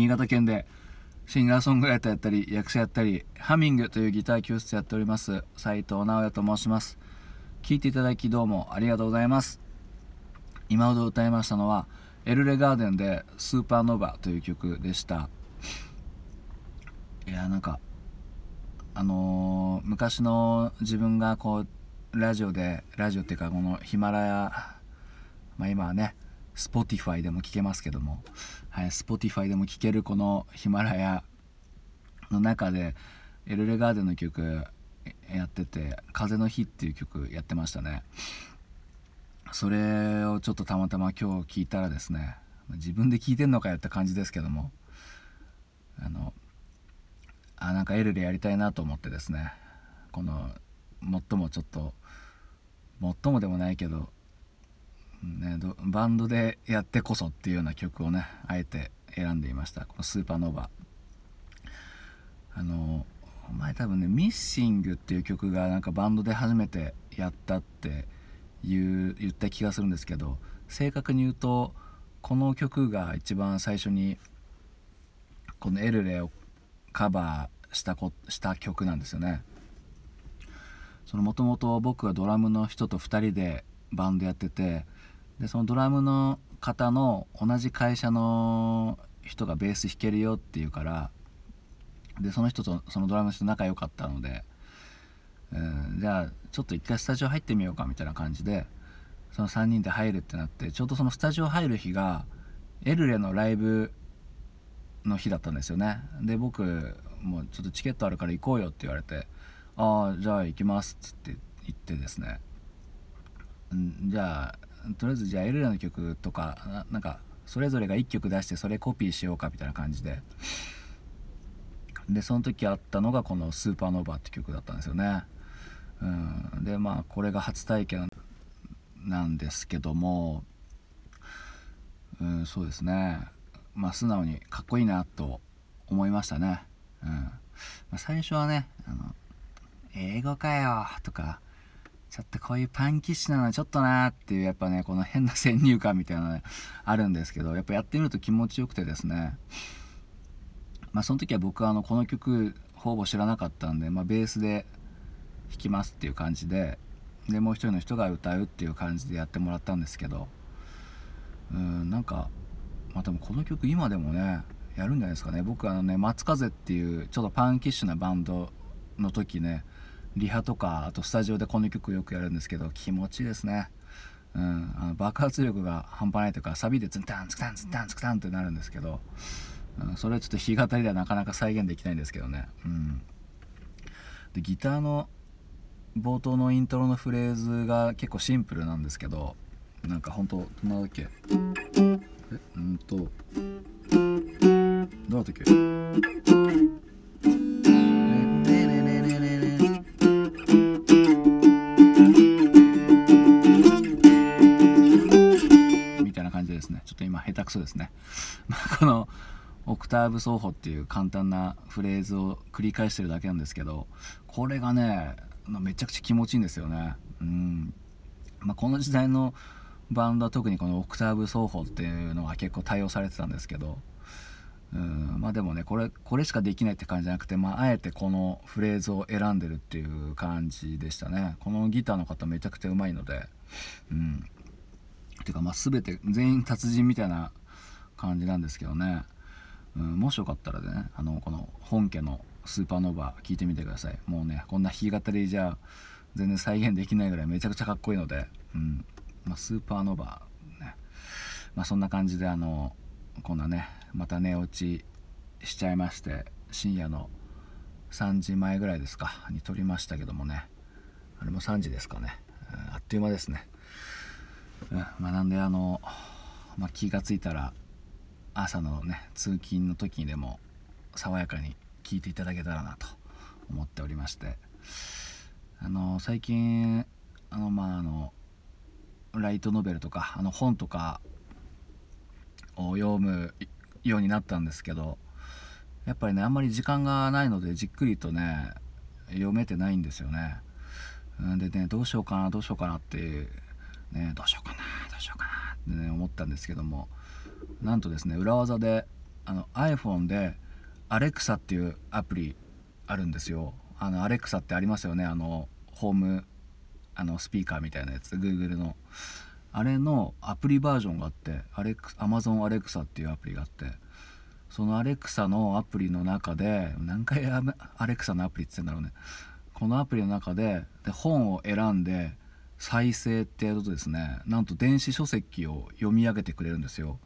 新潟県でシンガーソングライターやったり役者やったりハミングというギター教室やっております斉藤直也と申します。聴いていただきどうもありがとうございます。今ほど歌いましたのはエルレガーデンで「スーパーノヴァ」という曲でした。いやなんかあのー昔の自分がこうラジオでラジオっていうかこのヒマラヤまあ今はね Spotify でも聴けますけども、はい、Spotify でも聴けるこのヒマラヤの中でエルレガーデンの曲やってて「風の日」っていう曲やってましたね。それをちょっとたまたま今日聞いたらですね自分で聞いてんのかよって感じですけども。あのあなんかエルレやりたいなと思ってですね。この最もちょっと最もでもないけどね、バンドでやってこそっていうような曲をねあえて選んでいました。この「スーパーノーバー」あの前多分ね「ミッシング」っていう曲がなんかバンドで初めてやったっていう言った気がするんですけど正確に言うとこの曲が一番最初にこの「エルレ」をカバーしたこした曲なんですよね。そのもともと僕はドラムの人と2人でバンドやっててでそのドラムの方の同じ会社の人がベース弾けるよっていうからでその人とそのドラムの人仲良かったので、うん、じゃあちょっと一回スタジオ入ってみようかみたいな感じでその3人で入るってなってちょうどそのスタジオ入る日がエルレのライブの日だったんですよね。で僕もうちょっとチケットあるから行こうよって言われてああじゃあ行きますっつって言ってですね。んじゃあとりあえずじゃあエルレの曲とかななんかそれぞれが1曲出してそれコピーしようかみたいな感じで。でその時あったのがこの「スーパーノーバー」って曲だったんですよね、うん、でまあこれが初体験なんですけども、うん、そうですね。まあ素直にかっこいいなと思いましたね、うん。まあ、最初はねあの「英語かよ」とかちょっとこういうパンキッシュなのはちょっとなーっていうやっぱねこの変な先入観みたいなのねあるんですけどやっぱやってみると気持ちよくてですね。まあその時は僕はあのこの曲ほぼ知らなかったんで、まあ、ベースで弾きますっていう感じででもう一人の人が歌うっていう感じでやってもらったんですけどうんなんかまあでもこの曲今でもねやるんじゃないですかね。僕あのね松風っていうちょっとパンキッシュなバンドの時ねリハとかあとスタジオでこの曲よくやるんですけど気持ちいいですね、うん、あの爆発力が半端ないというかサビでツンタンツクタンツンタンツクタンってなるんですけど、うん、それはちょっと弾き語りではなかなか再現できないんですけどね、うん、でギターの冒頭のイントロのフレーズが結構シンプルなんですけどなんか本当どんなだっけ？えうんとどうだったっけ？くそですね、ま、このオクターブ奏法っていう簡単なフレーズを繰り返してるだけなんですけどこれがねめちゃくちゃ気持ちいいんですよね。うん、まあ、この時代のバンドは特にこのオクターブ奏法っていうのが結構対応されてたんですけどうん。まあでもねこれこれしかできないって感じじゃなくて、まあ、あえてこのフレーズを選んでるっていう感じでしたね。このギターの方めちゃくちゃうまいのでうん。ていうかまあ全て全員達人みたいな感じなんですけどね、うん、もしよかったらねあのこの本家のスーパーノーバー聞いてみてください。もうねこんな弾き語りじゃ全然再現できないぐらいめちゃくちゃかっこいいので、うん。まあ、スーパーノーバーね、まあ、そんな感じであのこんなねまた寝落ちしちゃいまして深夜の3時前ぐらいですかに撮りましたけどもね。あれも3時ですかね、うん、あっという間ですね、うんまあ、なんであの、まあ、気がついたら朝のね通勤の時にでも爽やかに聞いていただけたらなと思っておりましてあの最近あのまああのライトノベルとかあの本とかを読むようになったんですけどやっぱりねあんまり時間がないのでじっくりとね読めてないんですよね。でねどうしようかなどうしようかなってねどうしようかなどうしようかなってね思ったんですけどもなんとですね裏技であの iPhone で Alexa っていうアプリあるんですよ。あの Alexa ってありますよね。あのホームあのスピーカーみたいなやつ。Google の。あれのアプリバージョンがあって Amazon Alexa っていうアプリがあってその Alexa のアプリの中で何回 Alexa のアプリって言ってんだろうね。このアプリの中でで本を選んで再生ってやるとですねなんと電子書籍を読み上げてくれるんですよ。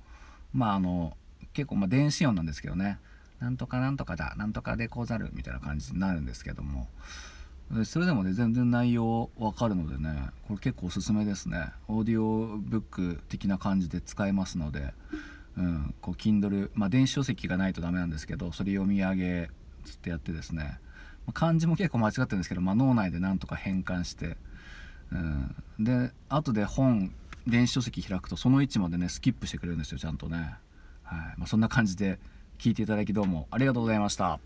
まああの結構まあ電子音なんですけどね。なんとかなんとかだなんとかでこうざるみたいな感じになるんですけども。それでもね全然内容わかるのでねこれ結構おすすめですね。オーディオブック的な感じで使えますので。うん、こう Kindle、まあ、電子書籍がないとダメなんですけどそれ読み上げつってやってですね。漢字も結構間違ってるんですけど、まあ、脳内でなんとか変換して、うん、で後で本電子書籍開くとその位置までねスキップしてくれるんですよちゃんとね、はいまあ、そんな感じで聞いていただきどうもありがとうございました。